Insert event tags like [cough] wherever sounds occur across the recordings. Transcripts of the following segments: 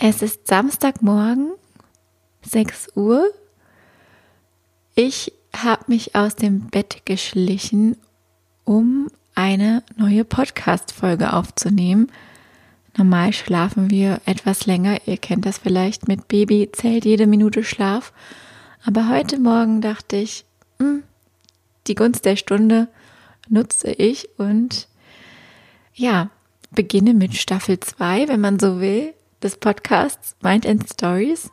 Es ist Samstagmorgen, 6 Uhr. Ich habe mich aus dem Bett geschlichen, um eine neue Podcast-Folge aufzunehmen. Normal schlafen wir etwas länger. Ihr kennt das vielleicht mit Baby, zählt jede Minute Schlaf. Aber heute Morgen dachte ich, mh, hm, die Gunst der Stunde nutze ich und ja, beginne mit Staffel 2, wenn man so will, des Podcasts Mind and Stories.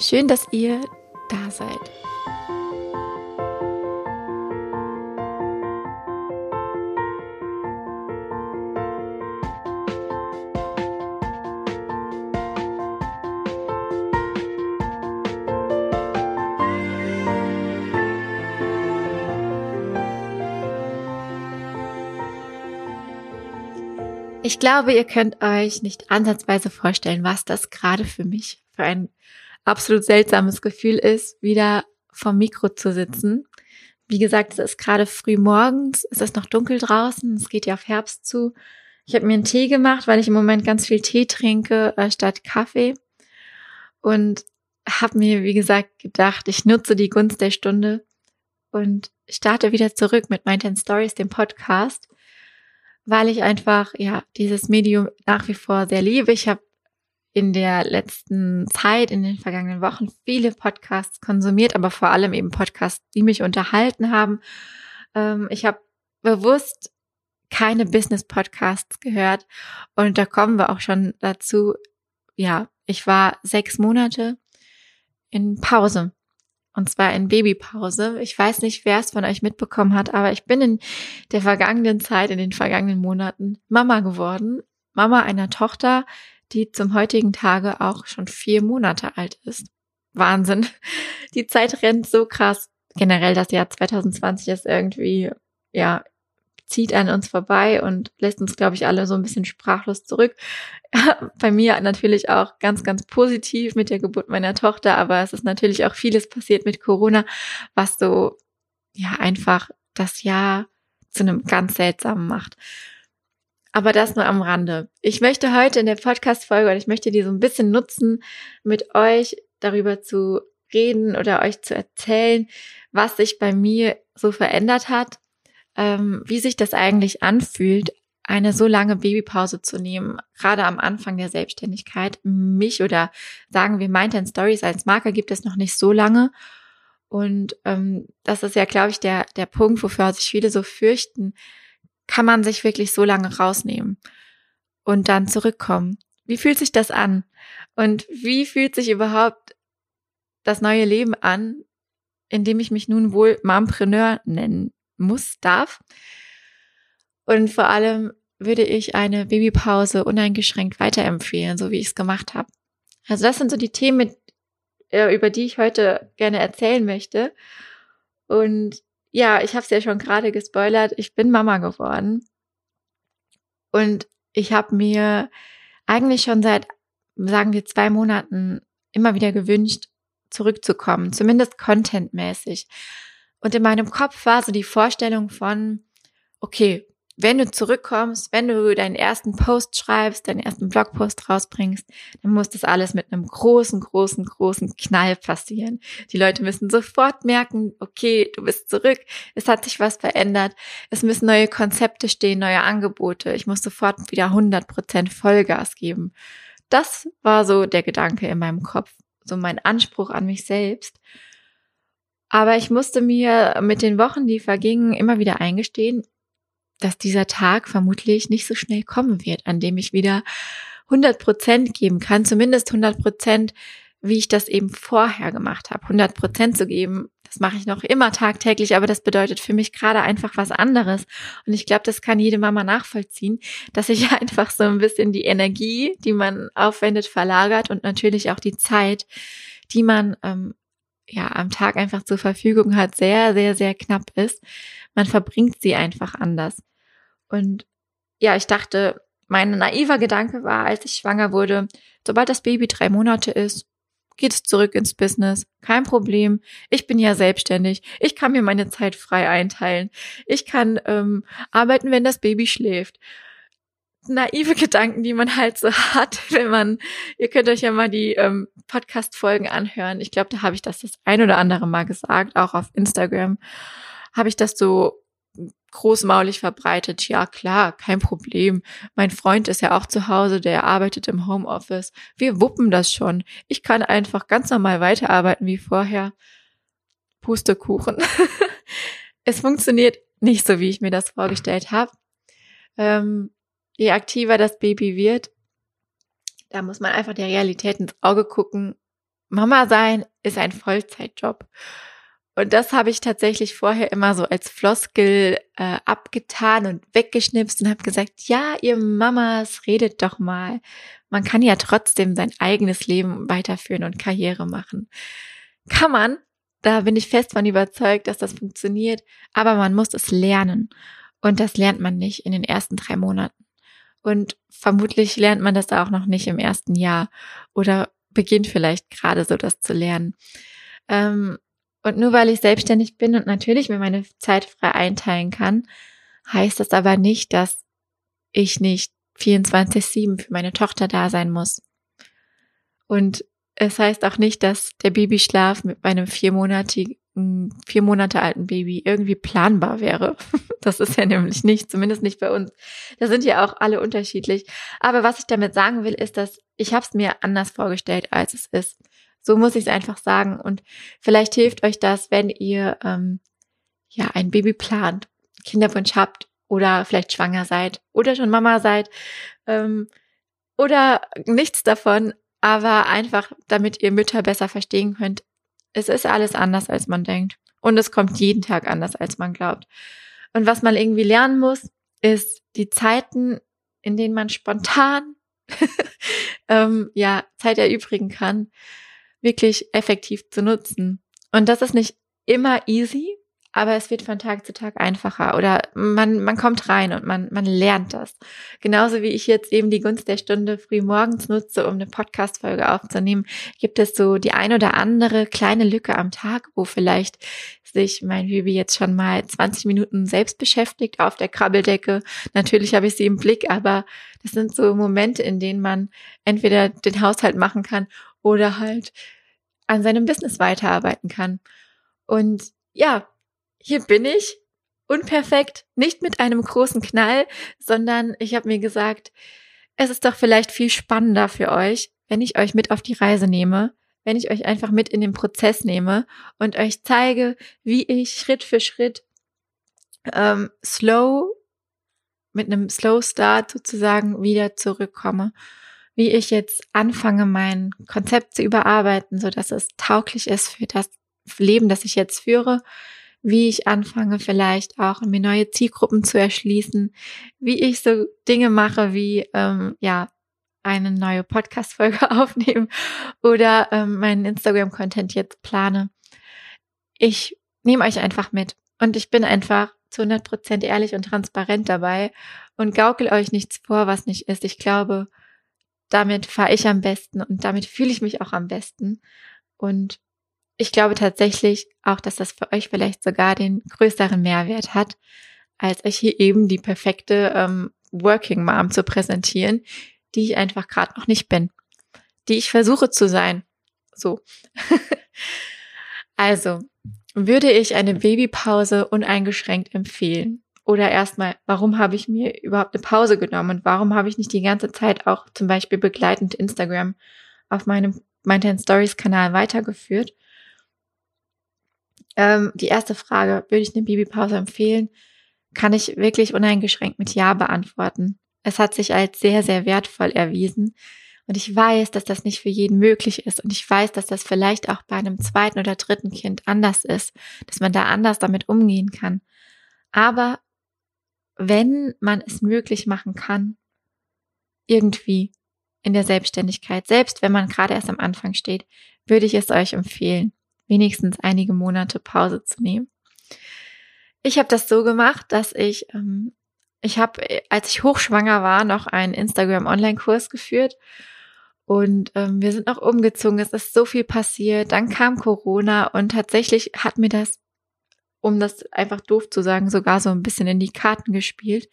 Schön, dass ihr da seid. Ich glaube, ihr könnt euch nicht ansatzweise vorstellen, was das gerade für mich für ein absolut seltsames Gefühl ist, wieder vom Mikro zu sitzen. Wie gesagt, es ist gerade früh morgens, es ist noch dunkel draußen, es geht ja auf Herbst zu. Ich habe mir einen Tee gemacht, weil ich im Moment ganz viel Tee trinke äh, statt Kaffee und habe mir, wie gesagt, gedacht, ich nutze die Gunst der Stunde und starte wieder zurück mit My Ten Stories, dem Podcast weil ich einfach ja dieses Medium nach wie vor sehr liebe. Ich habe in der letzten Zeit, in den vergangenen Wochen viele Podcasts konsumiert, aber vor allem eben Podcasts, die mich unterhalten haben. Ähm, ich habe bewusst keine Business-Podcasts gehört und da kommen wir auch schon dazu. Ja, ich war sechs Monate in Pause und zwar in Babypause. Ich weiß nicht, wer es von euch mitbekommen hat, aber ich bin in der vergangenen Zeit, in den vergangenen Monaten Mama geworden. Mama einer Tochter, die zum heutigen Tage auch schon vier Monate alt ist. Wahnsinn. Die Zeit rennt so krass. Generell das Jahr 2020 ist irgendwie, ja, zieht an uns vorbei und lässt uns, glaube ich, alle so ein bisschen sprachlos zurück. [laughs] Bei mir natürlich auch ganz, ganz positiv mit der Geburt meiner Tochter, aber es ist natürlich auch vieles passiert mit Corona, was so, ja, einfach das Jahr zu einem ganz seltsamen macht. Aber das nur am Rande. Ich möchte heute in der Podcast-Folge und ich möchte die so ein bisschen nutzen, mit euch darüber zu reden oder euch zu erzählen, was sich bei mir so verändert hat ähm, wie sich das eigentlich anfühlt, eine so lange Babypause zu nehmen, gerade am Anfang der Selbstständigkeit. Mich oder sagen wir Mind Stories als Marke gibt es noch nicht so lange. Und ähm, das ist ja, glaube ich, der, der Punkt, wofür sich viele so fürchten. Kann man sich wirklich so lange rausnehmen und dann zurückkommen? Wie fühlt sich das an? Und wie fühlt sich überhaupt das neue Leben an, in dem ich mich nun wohl Mompreneur nennen muss, darf. Und vor allem würde ich eine Babypause uneingeschränkt weiterempfehlen, so wie ich es gemacht habe. Also das sind so die Themen, äh, über die ich heute gerne erzählen möchte. Und ja, ich habe es ja schon gerade gespoilert, ich bin Mama geworden. Und ich habe mir eigentlich schon seit, sagen wir, zwei Monaten immer wieder gewünscht, zurückzukommen, zumindest contentmäßig. Und in meinem Kopf war so die Vorstellung von, okay, wenn du zurückkommst, wenn du deinen ersten Post schreibst, deinen ersten Blogpost rausbringst, dann muss das alles mit einem großen, großen, großen Knall passieren. Die Leute müssen sofort merken, okay, du bist zurück, es hat sich was verändert, es müssen neue Konzepte stehen, neue Angebote, ich muss sofort wieder 100% Vollgas geben. Das war so der Gedanke in meinem Kopf, so mein Anspruch an mich selbst. Aber ich musste mir mit den Wochen, die vergingen, immer wieder eingestehen, dass dieser Tag vermutlich nicht so schnell kommen wird, an dem ich wieder 100 Prozent geben kann, zumindest 100 Prozent, wie ich das eben vorher gemacht habe. 100 Prozent zu geben, das mache ich noch immer tagtäglich, aber das bedeutet für mich gerade einfach was anderes. Und ich glaube, das kann jede Mama nachvollziehen, dass sich [laughs] einfach so ein bisschen die Energie, die man aufwendet, verlagert und natürlich auch die Zeit, die man ähm, ja am Tag einfach zur Verfügung hat, sehr, sehr, sehr knapp ist. Man verbringt sie einfach anders. Und ja, ich dachte, mein naiver Gedanke war, als ich schwanger wurde, sobald das Baby drei Monate ist, geht es zurück ins Business. Kein Problem. Ich bin ja selbstständig. Ich kann mir meine Zeit frei einteilen. Ich kann ähm, arbeiten, wenn das Baby schläft. Naive Gedanken, die man halt so [laughs] hat, wenn man, ihr könnt euch ja mal die ähm, Podcast-Folgen anhören. Ich glaube, da habe ich das das ein oder andere Mal gesagt, auch auf Instagram habe ich das so großmaulig verbreitet. Ja, klar, kein Problem. Mein Freund ist ja auch zu Hause, der arbeitet im Homeoffice. Wir wuppen das schon. Ich kann einfach ganz normal weiterarbeiten wie vorher. Pustekuchen. [laughs] es funktioniert nicht so, wie ich mir das vorgestellt habe. Ähm, je aktiver das Baby wird, da muss man einfach der Realität ins Auge gucken. Mama sein ist ein Vollzeitjob. Und das habe ich tatsächlich vorher immer so als Floskel äh, abgetan und weggeschnipst und habe gesagt, ja, ihr Mamas, redet doch mal. Man kann ja trotzdem sein eigenes Leben weiterführen und Karriere machen. Kann man, da bin ich fest von überzeugt, dass das funktioniert, aber man muss es lernen. Und das lernt man nicht in den ersten drei Monaten. Und vermutlich lernt man das auch noch nicht im ersten Jahr oder beginnt vielleicht gerade so das zu lernen. Ähm, und nur weil ich selbstständig bin und natürlich mir meine Zeit frei einteilen kann, heißt das aber nicht, dass ich nicht 24-7 für meine Tochter da sein muss. Und es heißt auch nicht, dass der Babyschlaf mit meinem viermonatigen, vier Monate alten Baby irgendwie planbar wäre. [laughs] Das ist ja nämlich nicht, zumindest nicht bei uns. Da sind ja auch alle unterschiedlich. Aber was ich damit sagen will, ist, dass ich habe es mir anders vorgestellt, als es ist. So muss ich es einfach sagen. Und vielleicht hilft euch das, wenn ihr ähm, ja ein Baby plant, Kinderwunsch habt oder vielleicht schwanger seid oder schon Mama seid ähm, oder nichts davon, aber einfach, damit ihr Mütter besser verstehen könnt. Es ist alles anders, als man denkt. Und es kommt jeden Tag anders, als man glaubt. Und was man irgendwie lernen muss, ist die Zeiten, in denen man spontan [laughs] ähm, ja Zeit erübrigen kann, wirklich effektiv zu nutzen. Und das ist nicht immer easy, aber es wird von Tag zu Tag einfacher oder man, man kommt rein und man, man lernt das. Genauso wie ich jetzt eben die Gunst der Stunde früh morgens nutze, um eine Podcast-Folge aufzunehmen, gibt es so die ein oder andere kleine Lücke am Tag, wo vielleicht sich mein Baby jetzt schon mal 20 Minuten selbst beschäftigt auf der Krabbeldecke. Natürlich habe ich sie im Blick, aber das sind so Momente, in denen man entweder den Haushalt machen kann oder halt an seinem Business weiterarbeiten kann. Und ja, hier bin ich, unperfekt, nicht mit einem großen Knall, sondern ich habe mir gesagt, es ist doch vielleicht viel spannender für euch, wenn ich euch mit auf die Reise nehme, wenn ich euch einfach mit in den Prozess nehme und euch zeige, wie ich Schritt für Schritt ähm, slow mit einem Slow Start sozusagen wieder zurückkomme. Wie ich jetzt anfange, mein Konzept zu überarbeiten, so dass es tauglich ist für das Leben, das ich jetzt führe, wie ich anfange, vielleicht auch mir neue Zielgruppen zu erschließen, wie ich so Dinge mache wie ähm, ja eine neue Podcast-Folge [laughs] aufnehmen oder ähm, meinen Instagram-Content jetzt plane. Ich nehme euch einfach mit und ich bin einfach zu 100 Prozent ehrlich und transparent dabei und gaukel euch nichts vor, was nicht ist. Ich glaube, damit fahre ich am besten und damit fühle ich mich auch am besten. Und ich glaube tatsächlich auch, dass das für euch vielleicht sogar den größeren Mehrwert hat, als euch hier eben die perfekte ähm, Working Mom zu präsentieren, die ich einfach gerade noch nicht bin, die ich versuche zu sein. So. [laughs] also, würde ich eine Babypause uneingeschränkt empfehlen? Oder erstmal, warum habe ich mir überhaupt eine Pause genommen und warum habe ich nicht die ganze Zeit auch zum Beispiel begleitend Instagram auf meinem meinen Stories Kanal weitergeführt? Ähm, die erste Frage, würde ich eine Babypause empfehlen? Kann ich wirklich uneingeschränkt mit Ja beantworten. Es hat sich als sehr, sehr wertvoll erwiesen. Und ich weiß, dass das nicht für jeden möglich ist. Und ich weiß, dass das vielleicht auch bei einem zweiten oder dritten Kind anders ist, dass man da anders damit umgehen kann. Aber wenn man es möglich machen kann, irgendwie in der Selbstständigkeit, selbst wenn man gerade erst am Anfang steht, würde ich es euch empfehlen, wenigstens einige Monate Pause zu nehmen. Ich habe das so gemacht, dass ich, ähm, ich habe, als ich hochschwanger war, noch einen Instagram-Online-Kurs geführt und ähm, wir sind noch umgezogen. Es ist so viel passiert. Dann kam Corona und tatsächlich hat mir das um das einfach doof zu sagen, sogar so ein bisschen in die Karten gespielt.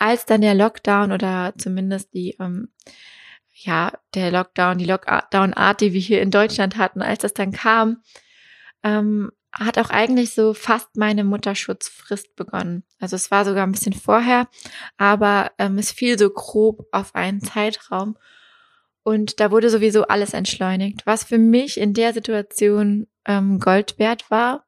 als dann der Lockdown oder zumindest die, ähm, ja, der Lockdown, die Lockdown-Art, die wir hier in Deutschland hatten, als das dann kam, ähm, hat auch eigentlich so fast meine Mutterschutzfrist begonnen. Also es war sogar ein bisschen vorher, aber ähm, es fiel so grob auf einen Zeitraum. Und da wurde sowieso alles entschleunigt, was für mich in der Situation ähm, Gold wert war.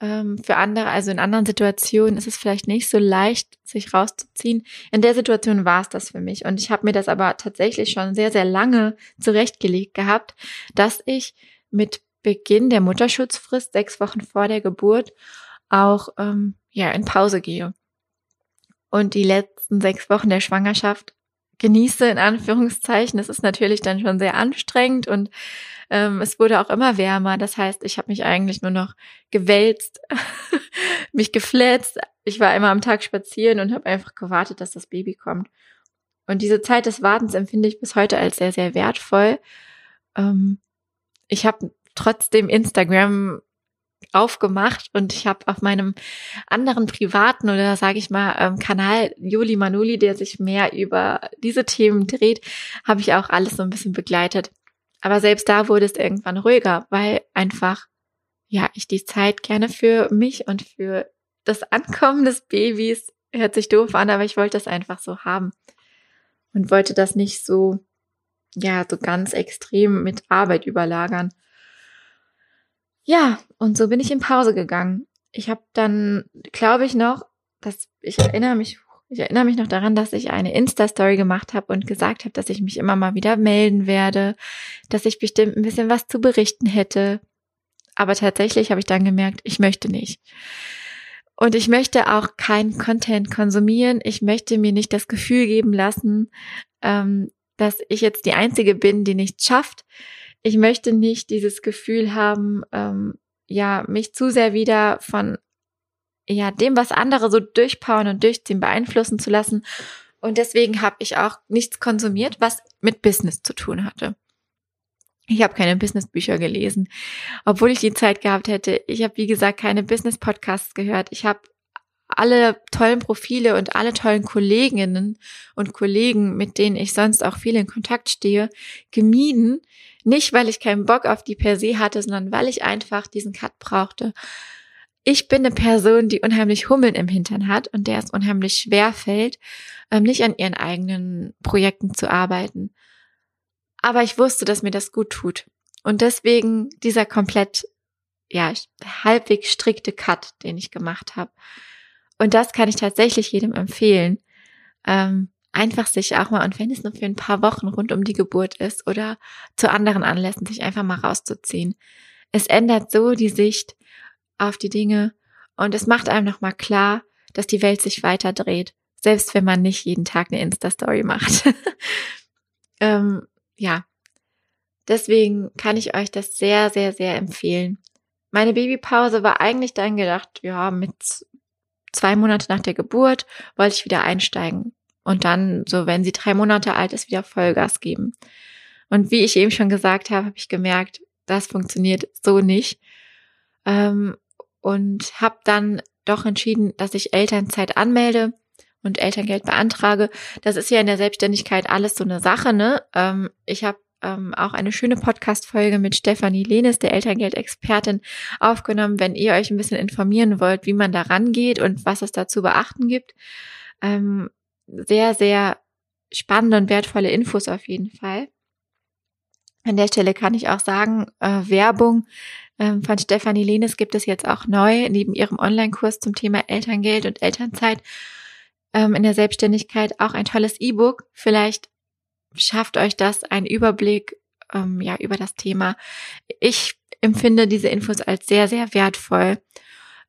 Ähm, für andere, also in anderen Situationen ist es vielleicht nicht so leicht, sich rauszuziehen. In der Situation war es das für mich. Und ich habe mir das aber tatsächlich schon sehr, sehr lange zurechtgelegt gehabt, dass ich mit Beginn der Mutterschutzfrist, sechs Wochen vor der Geburt, auch ähm, ja in Pause gehe. Und die letzten sechs Wochen der Schwangerschaft genieße, in Anführungszeichen. Es ist natürlich dann schon sehr anstrengend und ähm, es wurde auch immer wärmer. Das heißt, ich habe mich eigentlich nur noch gewälzt, [laughs] mich geflätzt. Ich war immer am Tag spazieren und habe einfach gewartet, dass das Baby kommt. Und diese Zeit des Wartens empfinde ich bis heute als sehr, sehr wertvoll. Ähm, ich habe trotzdem Instagram aufgemacht und ich habe auf meinem anderen privaten oder sage ich mal ähm, Kanal Juli Manuli, der sich mehr über diese Themen dreht, habe ich auch alles so ein bisschen begleitet. Aber selbst da wurde es irgendwann ruhiger, weil einfach ja ich die Zeit gerne für mich und für das Ankommen des Babys hört sich doof an, aber ich wollte das einfach so haben und wollte das nicht so ja so ganz extrem mit Arbeit überlagern. Ja, und so bin ich in Pause gegangen. Ich habe dann, glaube ich noch, dass ich erinnere mich, ich erinnere mich noch daran, dass ich eine Insta-Story gemacht habe und gesagt habe, dass ich mich immer mal wieder melden werde, dass ich bestimmt ein bisschen was zu berichten hätte. Aber tatsächlich habe ich dann gemerkt, ich möchte nicht. Und ich möchte auch keinen Content konsumieren. Ich möchte mir nicht das Gefühl geben lassen, ähm, dass ich jetzt die Einzige bin, die nichts schafft, ich möchte nicht dieses Gefühl haben, ähm, ja, mich zu sehr wieder von ja, dem, was andere so durchpowern und durchziehen, beeinflussen zu lassen. Und deswegen habe ich auch nichts konsumiert, was mit Business zu tun hatte. Ich habe keine Businessbücher gelesen, obwohl ich die Zeit gehabt hätte. Ich habe, wie gesagt, keine Business-Podcasts gehört. Ich habe alle tollen Profile und alle tollen Kolleginnen und Kollegen, mit denen ich sonst auch viel in Kontakt stehe, gemieden, nicht, weil ich keinen Bock auf die per se hatte, sondern weil ich einfach diesen Cut brauchte. Ich bin eine Person, die unheimlich Hummeln im Hintern hat und der es unheimlich schwer fällt, ähm, nicht an ihren eigenen Projekten zu arbeiten. Aber ich wusste, dass mir das gut tut. Und deswegen dieser komplett, ja, halbwegs strikte Cut, den ich gemacht habe. Und das kann ich tatsächlich jedem empfehlen. Ähm, einfach sich auch mal, und wenn es nur für ein paar Wochen rund um die Geburt ist oder zu anderen Anlässen, sich einfach mal rauszuziehen. Es ändert so die Sicht auf die Dinge und es macht einem nochmal klar, dass die Welt sich weiter dreht, selbst wenn man nicht jeden Tag eine Insta-Story macht. [laughs] ähm, ja, deswegen kann ich euch das sehr, sehr, sehr empfehlen. Meine Babypause war eigentlich dann gedacht, ja, mit zwei Monate nach der Geburt wollte ich wieder einsteigen und dann, so wenn sie drei Monate alt ist, wieder Vollgas geben. Und wie ich eben schon gesagt habe, habe ich gemerkt, das funktioniert so nicht. Ähm, und habe dann doch entschieden, dass ich Elternzeit anmelde und Elterngeld beantrage. Das ist ja in der Selbstständigkeit alles so eine Sache. Ne? Ähm, ich habe ähm, auch eine schöne Podcast-Folge mit Stefanie Lehnes, der Elterngeldexpertin, aufgenommen, wenn ihr euch ein bisschen informieren wollt, wie man da rangeht und was es da zu beachten gibt. Ähm, sehr, sehr spannende und wertvolle Infos auf jeden Fall. An der Stelle kann ich auch sagen, äh, Werbung ähm, von Stefanie Lehnes gibt es jetzt auch neu, neben ihrem Online-Kurs zum Thema Elterngeld und Elternzeit ähm, in der Selbstständigkeit auch ein tolles E-Book. Vielleicht schafft euch das einen Überblick ähm, ja über das Thema. Ich empfinde diese Infos als sehr, sehr wertvoll,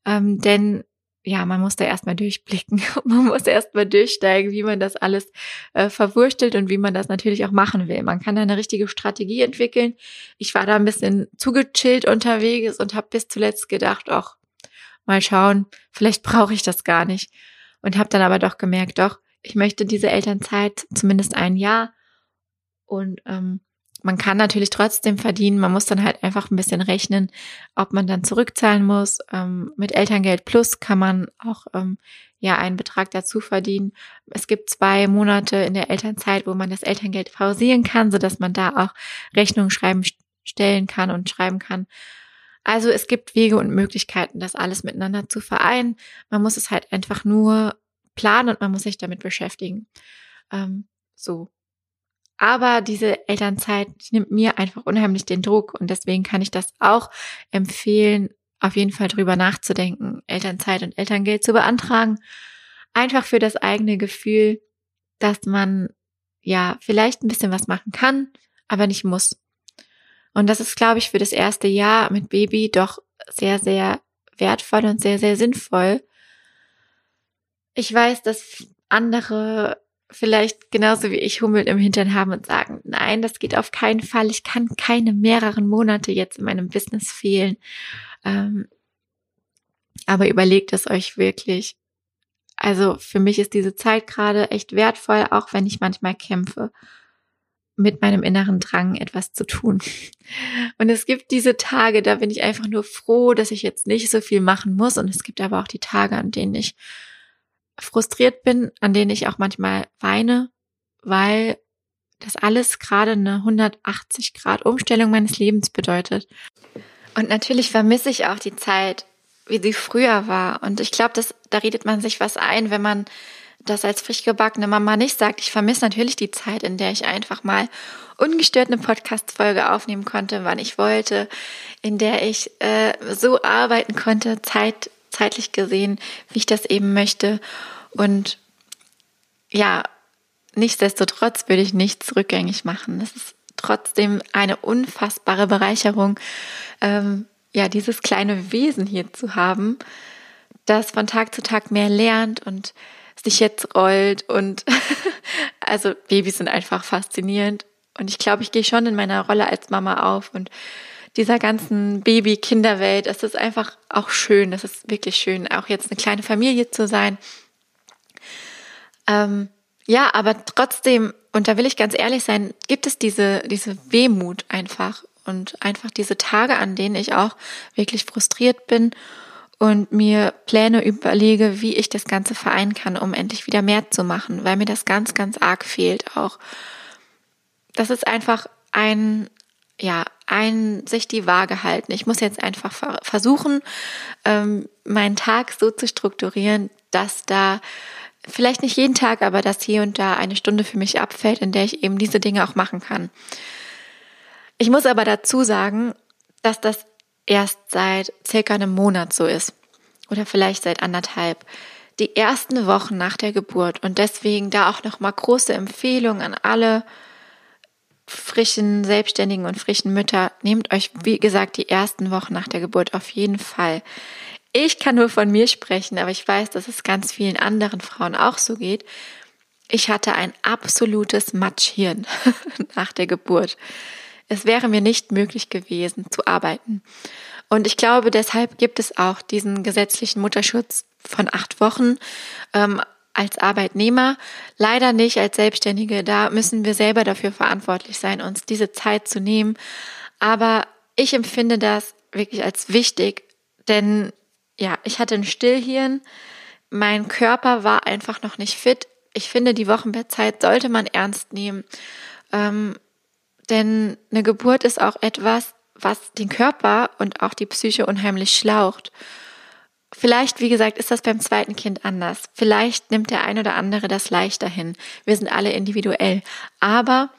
ähm, denn ja, man muss da erstmal durchblicken. [laughs] Man muss erstmal durchsteigen, wie man das alles äh, verwurstelt und wie man das natürlich auch machen will. Man kann da eine richtige Strategie entwickeln. Ich war da ein bisschen zugechillt unterwegs und habe bis zuletzt gedacht, ach, mal schauen, vielleicht brauche ich das gar nicht. Und habe dann aber doch gemerkt, doch, ich möchte diese Elternzeit zumindest ein Jahr. Und ähm, man kann natürlich trotzdem verdienen. Man muss dann halt einfach ein bisschen rechnen, ob man dann zurückzahlen muss. Ähm, mit Elterngeld Plus kann man auch ähm, ja einen Betrag dazu verdienen. Es gibt zwei Monate in der Elternzeit, wo man das Elterngeld pausieren kann, so dass man da auch Rechnungen schreiben stellen kann und schreiben kann. Also es gibt Wege und Möglichkeiten, das alles miteinander zu vereinen. Man muss es halt einfach nur planen und man muss sich damit beschäftigen. Ähm, so. Aber diese Elternzeit nimmt mir einfach unheimlich den Druck und deswegen kann ich das auch empfehlen, auf jeden Fall drüber nachzudenken, Elternzeit und Elterngeld zu beantragen. Einfach für das eigene Gefühl, dass man ja vielleicht ein bisschen was machen kann, aber nicht muss. Und das ist, glaube ich, für das erste Jahr mit Baby doch sehr, sehr wertvoll und sehr, sehr sinnvoll. Ich weiß, dass andere vielleicht genauso wie ich Hummel im Hintern haben und sagen, nein, das geht auf keinen Fall. Ich kann keine mehreren Monate jetzt in meinem Business fehlen. Ähm, aber überlegt es euch wirklich. Also für mich ist diese Zeit gerade echt wertvoll, auch wenn ich manchmal kämpfe mit meinem inneren Drang etwas zu tun. Und es gibt diese Tage, da bin ich einfach nur froh, dass ich jetzt nicht so viel machen muss. Und es gibt aber auch die Tage, an denen ich frustriert bin, an denen ich auch manchmal weine, weil das alles gerade eine 180 Grad Umstellung meines Lebens bedeutet. Und natürlich vermisse ich auch die Zeit, wie sie früher war. Und ich glaube, da redet man sich was ein, wenn man das als frisch gebackene Mama nicht sagt. Ich vermisse natürlich die Zeit, in der ich einfach mal ungestört eine Podcast-Folge aufnehmen konnte, wann ich wollte, in der ich äh, so arbeiten konnte, Zeit, zeitlich gesehen, wie ich das eben möchte. Und ja, nichtsdestotrotz würde ich nichts rückgängig machen. Es ist trotzdem eine unfassbare Bereicherung, ähm, ja, dieses kleine Wesen hier zu haben, das von Tag zu Tag mehr lernt und sich jetzt rollt und [laughs] also Babys sind einfach faszinierend und ich glaube, ich gehe schon in meiner Rolle als Mama auf und dieser ganzen Baby-Kinderwelt, es ist einfach auch schön, es ist wirklich schön, auch jetzt eine kleine Familie zu sein. Ähm, ja, aber trotzdem, und da will ich ganz ehrlich sein, gibt es diese, diese Wehmut einfach und einfach diese Tage, an denen ich auch wirklich frustriert bin und mir Pläne überlege, wie ich das Ganze vereinen kann, um endlich wieder mehr zu machen, weil mir das ganz, ganz arg fehlt auch. Das ist einfach ein, ja, ein sich die Waage halten. Ich muss jetzt einfach versuchen, ähm, meinen Tag so zu strukturieren, dass da vielleicht nicht jeden Tag, aber dass hier und da eine Stunde für mich abfällt, in der ich eben diese Dinge auch machen kann. Ich muss aber dazu sagen, dass das erst seit circa einem Monat so ist. Oder vielleicht seit anderthalb. Die ersten Wochen nach der Geburt. Und deswegen da auch nochmal große Empfehlung an alle frischen Selbstständigen und frischen Mütter. Nehmt euch, wie gesagt, die ersten Wochen nach der Geburt auf jeden Fall. Ich kann nur von mir sprechen, aber ich weiß, dass es ganz vielen anderen Frauen auch so geht. Ich hatte ein absolutes Matschhirn [laughs] nach der Geburt. Es wäre mir nicht möglich gewesen zu arbeiten. Und ich glaube, deshalb gibt es auch diesen gesetzlichen Mutterschutz von acht Wochen ähm, als Arbeitnehmer. Leider nicht als Selbstständige. Da müssen wir selber dafür verantwortlich sein, uns diese Zeit zu nehmen. Aber ich empfinde das wirklich als wichtig, denn ja, ich hatte ein Stillhirn. Mein Körper war einfach noch nicht fit. Ich finde, die Wochenbettzeit sollte man ernst nehmen. Ähm, denn eine Geburt ist auch etwas, was den Körper und auch die Psyche unheimlich schlaucht. Vielleicht, wie gesagt, ist das beim zweiten Kind anders. Vielleicht nimmt der ein oder andere das leichter hin. Wir sind alle individuell. Aber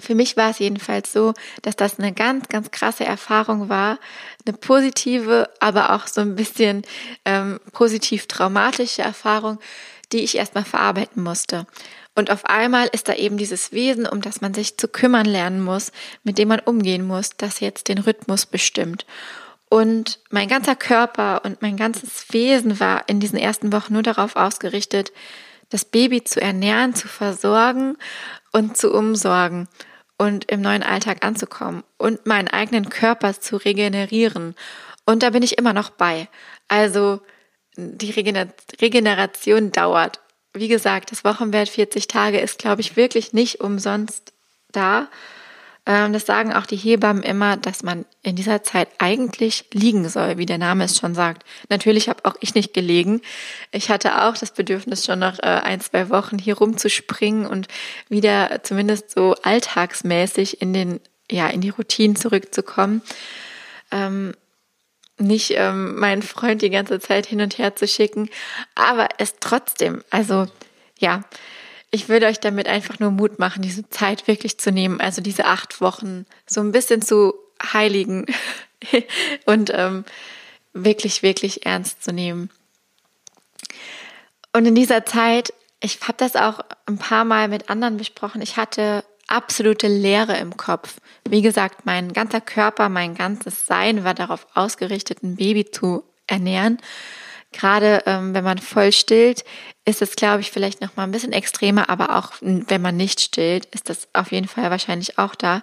für mich war es jedenfalls so, dass das eine ganz, ganz krasse Erfahrung war. Eine positive, aber auch so ein bisschen ähm, positiv traumatische Erfahrung, die ich erstmal verarbeiten musste. Und auf einmal ist da eben dieses Wesen, um das man sich zu kümmern lernen muss, mit dem man umgehen muss, das jetzt den Rhythmus bestimmt. Und mein ganzer Körper und mein ganzes Wesen war in diesen ersten Wochen nur darauf ausgerichtet, das Baby zu ernähren, zu versorgen und zu umsorgen und im neuen Alltag anzukommen und meinen eigenen Körper zu regenerieren. Und da bin ich immer noch bei. Also die Regeneration dauert wie gesagt, das Wochenwert 40 Tage ist, glaube ich, wirklich nicht umsonst da. Ähm, das sagen auch die Hebammen immer, dass man in dieser Zeit eigentlich liegen soll, wie der Name es schon sagt. Natürlich habe auch ich nicht gelegen. Ich hatte auch das Bedürfnis, schon nach äh, ein, zwei Wochen hier rumzuspringen und wieder zumindest so alltagsmäßig in den, ja, in die Routinen zurückzukommen. Ähm, nicht ähm, meinen Freund die ganze Zeit hin und her zu schicken, aber es trotzdem, also ja, ich würde euch damit einfach nur Mut machen, diese Zeit wirklich zu nehmen, also diese acht Wochen so ein bisschen zu heiligen [laughs] und ähm, wirklich, wirklich ernst zu nehmen. Und in dieser Zeit, ich habe das auch ein paar Mal mit anderen besprochen, ich hatte absolute Leere im Kopf. Wie gesagt, mein ganzer Körper, mein ganzes Sein war darauf ausgerichtet, ein Baby zu ernähren. Gerade ähm, wenn man voll stillt, ist es, glaube ich, vielleicht noch mal ein bisschen extremer, aber auch wenn man nicht stillt, ist das auf jeden Fall wahrscheinlich auch da.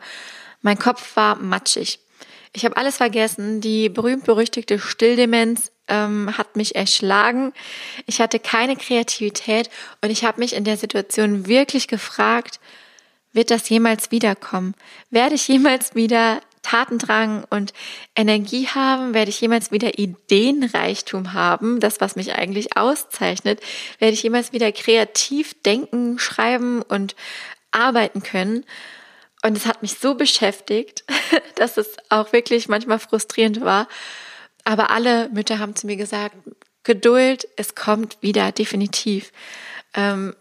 Mein Kopf war matschig. Ich habe alles vergessen. Die berühmt-berüchtigte Stilldemenz ähm, hat mich erschlagen. Ich hatte keine Kreativität und ich habe mich in der Situation wirklich gefragt, wird das jemals wiederkommen? Werde ich jemals wieder Tatendrang und Energie haben? Werde ich jemals wieder Ideenreichtum haben? Das, was mich eigentlich auszeichnet. Werde ich jemals wieder kreativ denken, schreiben und arbeiten können? Und es hat mich so beschäftigt, [laughs] dass es auch wirklich manchmal frustrierend war. Aber alle Mütter haben zu mir gesagt, Geduld, es kommt wieder, definitiv. Ähm,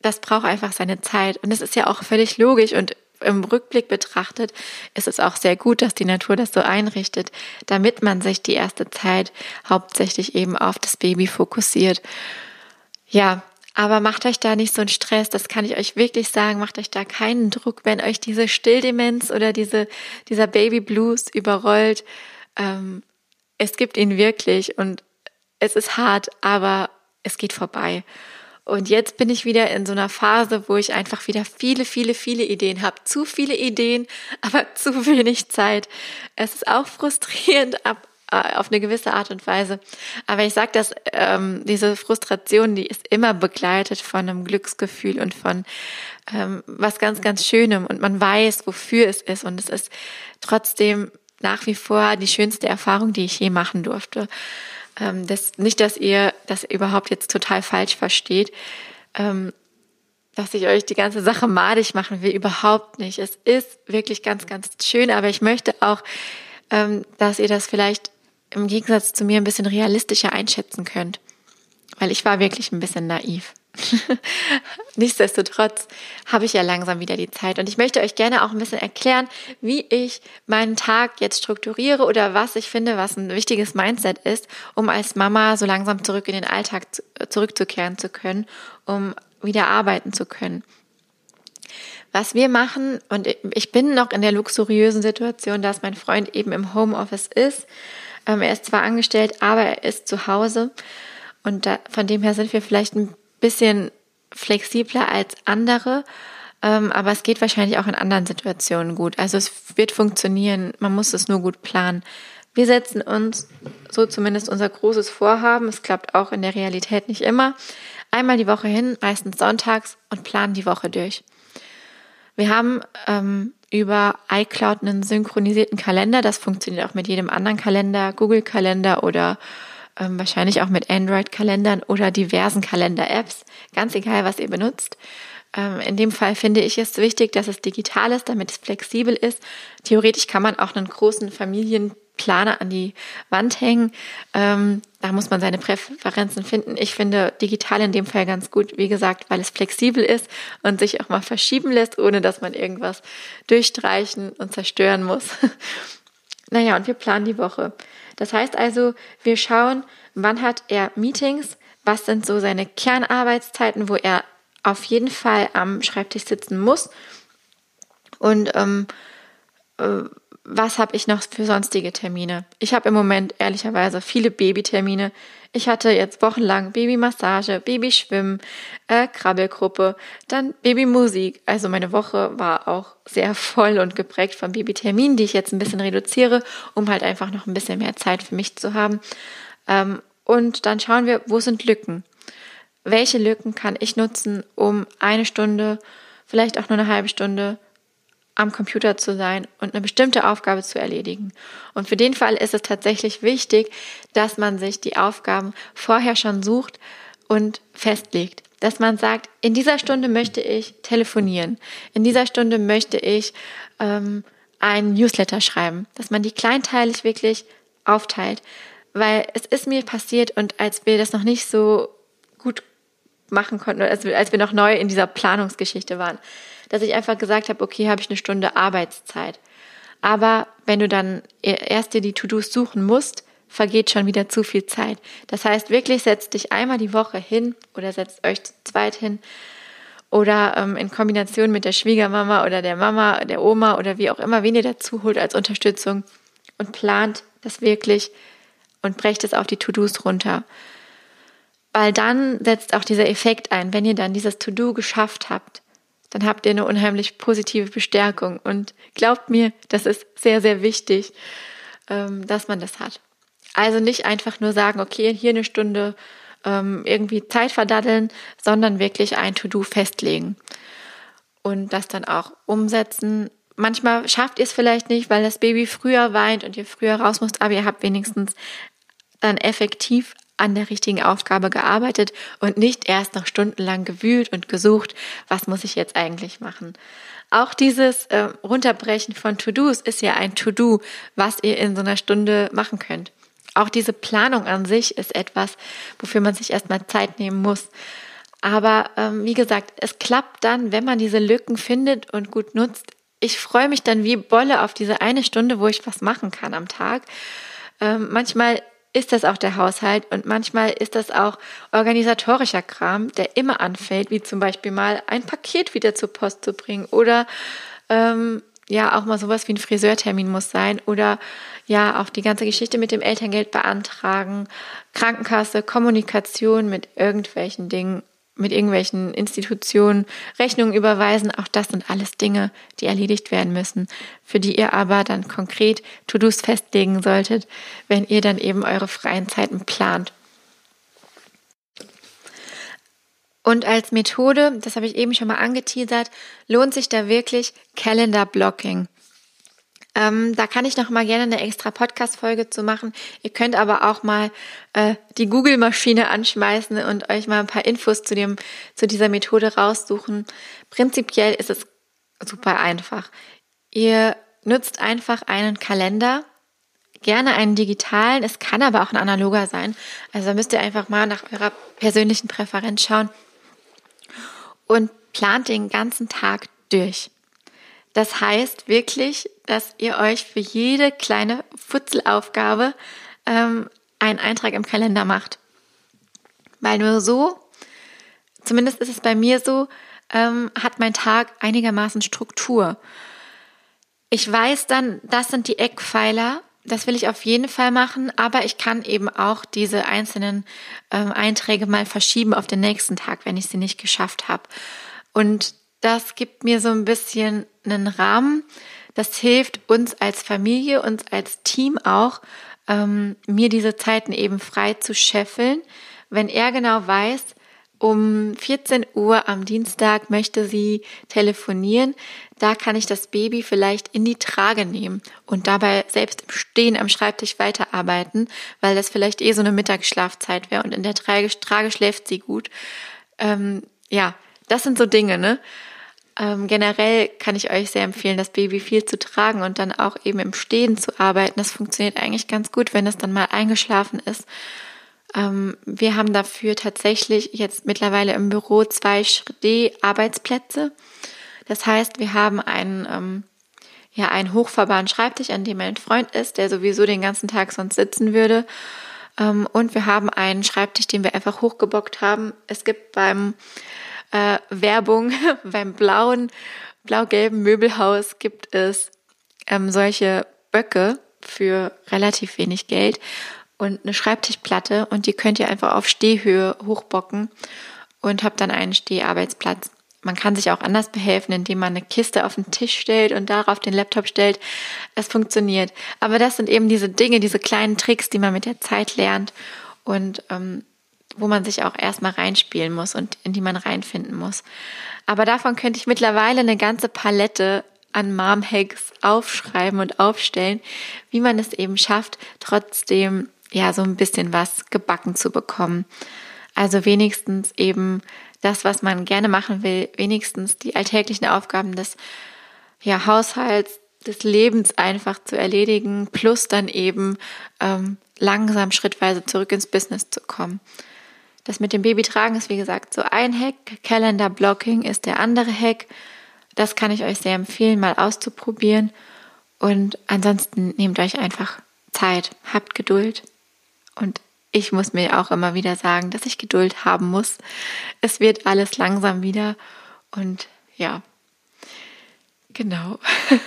das braucht einfach seine Zeit. Und es ist ja auch völlig logisch und im Rückblick betrachtet ist es auch sehr gut, dass die Natur das so einrichtet, damit man sich die erste Zeit hauptsächlich eben auf das Baby fokussiert. Ja, aber macht euch da nicht so einen Stress, das kann ich euch wirklich sagen, macht euch da keinen Druck, wenn euch diese Stilldemenz oder diese, dieser Baby Blues überrollt. Ähm, es gibt ihn wirklich und es ist hart, aber es geht vorbei. Und jetzt bin ich wieder in so einer Phase, wo ich einfach wieder viele, viele, viele Ideen habe. Zu viele Ideen, [laughs] aber zu wenig Zeit. Es ist auch frustrierend [laughs] ab, äh, auf eine gewisse Art und Weise. Aber ich sage dass ähm, diese Frustration, die ist immer begleitet von einem Glücksgefühl und von ähm, was ganz, ganz Schönem. Und man weiß, wofür es ist. Und es ist trotzdem nach wie vor die schönste Erfahrung, die ich je machen durfte. Ähm, das, nicht, dass ihr das überhaupt jetzt total falsch versteht, ähm, dass ich euch die ganze Sache madig machen will, überhaupt nicht. Es ist wirklich ganz, ganz schön, aber ich möchte auch, ähm, dass ihr das vielleicht im Gegensatz zu mir ein bisschen realistischer einschätzen könnt, weil ich war wirklich ein bisschen naiv. [laughs] Nichtsdestotrotz habe ich ja langsam wieder die Zeit und ich möchte euch gerne auch ein bisschen erklären, wie ich meinen Tag jetzt strukturiere oder was ich finde, was ein wichtiges Mindset ist, um als Mama so langsam zurück in den Alltag äh, zurückzukehren zu können, um wieder arbeiten zu können. Was wir machen, und ich bin noch in der luxuriösen Situation, dass mein Freund eben im Homeoffice ist. Ähm, er ist zwar angestellt, aber er ist zu Hause. Und da, von dem her sind wir vielleicht ein bisschen flexibler als andere, ähm, aber es geht wahrscheinlich auch in anderen Situationen gut. Also es wird funktionieren, man muss es nur gut planen. Wir setzen uns, so zumindest unser großes Vorhaben, es klappt auch in der Realität nicht immer, einmal die Woche hin, meistens sonntags und planen die Woche durch. Wir haben ähm, über iCloud einen synchronisierten Kalender, das funktioniert auch mit jedem anderen Kalender, Google-Kalender oder ähm, wahrscheinlich auch mit Android-Kalendern oder diversen Kalender-Apps, ganz egal, was ihr benutzt. Ähm, in dem Fall finde ich es wichtig, dass es digital ist, damit es flexibel ist. Theoretisch kann man auch einen großen Familienplaner an die Wand hängen. Ähm, da muss man seine Präferenzen finden. Ich finde digital in dem Fall ganz gut, wie gesagt, weil es flexibel ist und sich auch mal verschieben lässt, ohne dass man irgendwas durchstreichen und zerstören muss. [laughs] naja, und wir planen die Woche. Das heißt also, wir schauen, wann hat er Meetings, was sind so seine Kernarbeitszeiten, wo er auf jeden Fall am Schreibtisch sitzen muss. Und ähm, äh, was habe ich noch für sonstige Termine? Ich habe im Moment ehrlicherweise viele Babytermine. Ich hatte jetzt wochenlang Babymassage, Babyschwimmen, äh, Krabbelgruppe, dann Babymusik. Also meine Woche war auch sehr voll und geprägt von Babyterminen, die ich jetzt ein bisschen reduziere, um halt einfach noch ein bisschen mehr Zeit für mich zu haben. Ähm, und dann schauen wir, wo sind Lücken? Welche Lücken kann ich nutzen, um eine Stunde, vielleicht auch nur eine halbe Stunde am Computer zu sein und eine bestimmte Aufgabe zu erledigen. Und für den Fall ist es tatsächlich wichtig, dass man sich die Aufgaben vorher schon sucht und festlegt. Dass man sagt, in dieser Stunde möchte ich telefonieren, in dieser Stunde möchte ich ähm, einen Newsletter schreiben, dass man die kleinteilig wirklich aufteilt. Weil es ist mir passiert und als wir das noch nicht so gut machen konnten, als wir, als wir noch neu in dieser Planungsgeschichte waren, dass ich einfach gesagt habe, okay, habe ich eine Stunde Arbeitszeit. Aber wenn du dann erst dir die To-Dos suchen musst, vergeht schon wieder zu viel Zeit. Das heißt, wirklich setzt dich einmal die Woche hin oder setzt euch zu zweit hin oder ähm, in Kombination mit der Schwiegermama oder der Mama, der Oma oder wie auch immer, wen ihr dazu holt als Unterstützung und plant das wirklich und brecht es auf die To-Dos runter. Weil dann setzt auch dieser Effekt ein, wenn ihr dann dieses To-Do geschafft habt, dann habt ihr eine unheimlich positive Bestärkung. Und glaubt mir, das ist sehr, sehr wichtig, ähm, dass man das hat. Also nicht einfach nur sagen, okay, hier eine Stunde ähm, irgendwie Zeit verdaddeln, sondern wirklich ein To-Do festlegen und das dann auch umsetzen. Manchmal schafft ihr es vielleicht nicht, weil das Baby früher weint und ihr früher raus müsst, aber ihr habt wenigstens dann effektiv an der richtigen Aufgabe gearbeitet und nicht erst noch stundenlang gewühlt und gesucht, was muss ich jetzt eigentlich machen. Auch dieses äh, Runterbrechen von To-Dos ist ja ein To-Do, was ihr in so einer Stunde machen könnt. Auch diese Planung an sich ist etwas, wofür man sich erstmal Zeit nehmen muss. Aber ähm, wie gesagt, es klappt dann, wenn man diese Lücken findet und gut nutzt. Ich freue mich dann wie Bolle auf diese eine Stunde, wo ich was machen kann am Tag. Ähm, manchmal ist das auch der Haushalt und manchmal ist das auch organisatorischer Kram, der immer anfällt, wie zum Beispiel mal ein Paket wieder zur Post zu bringen oder ähm, ja auch mal sowas wie ein Friseurtermin muss sein oder ja auch die ganze Geschichte mit dem Elterngeld beantragen, Krankenkasse, Kommunikation mit irgendwelchen Dingen mit irgendwelchen Institutionen Rechnungen überweisen. Auch das sind alles Dinge, die erledigt werden müssen, für die ihr aber dann konkret To-Dos festlegen solltet, wenn ihr dann eben eure freien Zeiten plant. Und als Methode, das habe ich eben schon mal angeteasert, lohnt sich da wirklich Calendar Blocking. Ähm, da kann ich noch mal gerne eine extra Podcast-Folge zu machen. Ihr könnt aber auch mal äh, die Google-Maschine anschmeißen und euch mal ein paar Infos zu, dem, zu dieser Methode raussuchen. Prinzipiell ist es super einfach. Ihr nutzt einfach einen Kalender, gerne einen digitalen, es kann aber auch ein analoger sein. Also da müsst ihr einfach mal nach eurer persönlichen Präferenz schauen und plant den ganzen Tag durch. Das heißt wirklich, dass ihr euch für jede kleine Futzelaufgabe ähm, einen Eintrag im Kalender macht. Weil nur so, zumindest ist es bei mir so, ähm, hat mein Tag einigermaßen Struktur. Ich weiß dann, das sind die Eckpfeiler, das will ich auf jeden Fall machen, aber ich kann eben auch diese einzelnen ähm, Einträge mal verschieben auf den nächsten Tag, wenn ich sie nicht geschafft habe. Und das gibt mir so ein bisschen einen Rahmen. Das hilft uns als Familie, uns als Team auch, ähm, mir diese Zeiten eben frei zu scheffeln. Wenn er genau weiß, um 14 Uhr am Dienstag möchte sie telefonieren, da kann ich das Baby vielleicht in die Trage nehmen und dabei selbst im Stehen am Schreibtisch weiterarbeiten, weil das vielleicht eh so eine Mittagsschlafzeit wäre und in der Trage, Trage schläft sie gut. Ähm, ja, das sind so Dinge, ne? Ähm, generell kann ich euch sehr empfehlen, das Baby viel zu tragen und dann auch eben im Stehen zu arbeiten. Das funktioniert eigentlich ganz gut, wenn es dann mal eingeschlafen ist. Ähm, wir haben dafür tatsächlich jetzt mittlerweile im Büro zwei D-Arbeitsplätze. Das heißt, wir haben einen, ähm, ja, einen hochfahrbaren Schreibtisch, an dem ein Freund ist, der sowieso den ganzen Tag sonst sitzen würde. Ähm, und wir haben einen Schreibtisch, den wir einfach hochgebockt haben. Es gibt beim äh, Werbung. [laughs] Beim blauen, blau-gelben Möbelhaus gibt es ähm, solche Böcke für relativ wenig Geld und eine Schreibtischplatte und die könnt ihr einfach auf Stehhöhe hochbocken und habt dann einen Steharbeitsplatz. Man kann sich auch anders behelfen, indem man eine Kiste auf den Tisch stellt und darauf den Laptop stellt. Es funktioniert. Aber das sind eben diese Dinge, diese kleinen Tricks, die man mit der Zeit lernt und ähm, wo man sich auch erstmal reinspielen muss und in die man reinfinden muss. Aber davon könnte ich mittlerweile eine ganze Palette an Mom-Hacks aufschreiben und aufstellen, wie man es eben schafft, trotzdem ja so ein bisschen was gebacken zu bekommen. Also wenigstens eben das, was man gerne machen will, wenigstens die alltäglichen Aufgaben des ja, Haushalts, des Lebens einfach zu erledigen, plus dann eben ähm, langsam schrittweise zurück ins Business zu kommen. Das mit dem Babytragen ist wie gesagt so ein Hack. Calendar Blocking ist der andere Hack. Das kann ich euch sehr empfehlen, mal auszuprobieren. Und ansonsten nehmt euch einfach Zeit, habt Geduld. Und ich muss mir auch immer wieder sagen, dass ich Geduld haben muss. Es wird alles langsam wieder. Und ja, genau. [laughs]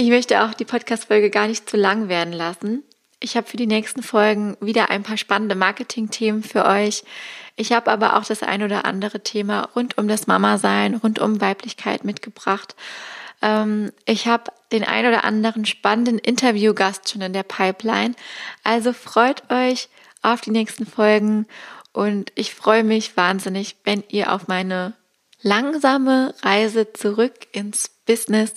Ich möchte auch die Podcast-Folge gar nicht zu lang werden lassen. Ich habe für die nächsten Folgen wieder ein paar spannende Marketing-Themen für euch. Ich habe aber auch das ein oder andere Thema rund um das Mama-Sein, rund um Weiblichkeit mitgebracht. Ähm, ich habe den ein oder anderen spannenden Interviewgast schon in der Pipeline. Also freut euch auf die nächsten Folgen und ich freue mich wahnsinnig, wenn ihr auf meine langsame Reise zurück ins Business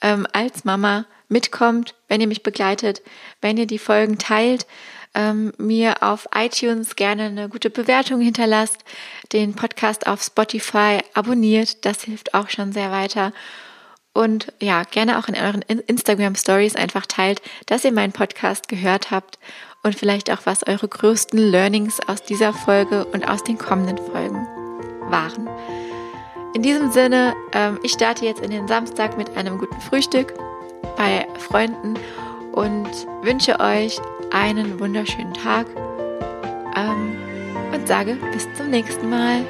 ähm, als Mama mitkommt, wenn ihr mich begleitet, wenn ihr die Folgen teilt, ähm, mir auf iTunes gerne eine gute Bewertung hinterlasst, den Podcast auf Spotify abonniert, das hilft auch schon sehr weiter. Und ja, gerne auch in euren Instagram Stories einfach teilt, dass ihr meinen Podcast gehört habt und vielleicht auch, was eure größten Learnings aus dieser Folge und aus den kommenden Folgen waren. In diesem Sinne, ähm, ich starte jetzt in den Samstag mit einem guten Frühstück bei Freunden und wünsche euch einen wunderschönen Tag ähm, und sage bis zum nächsten Mal.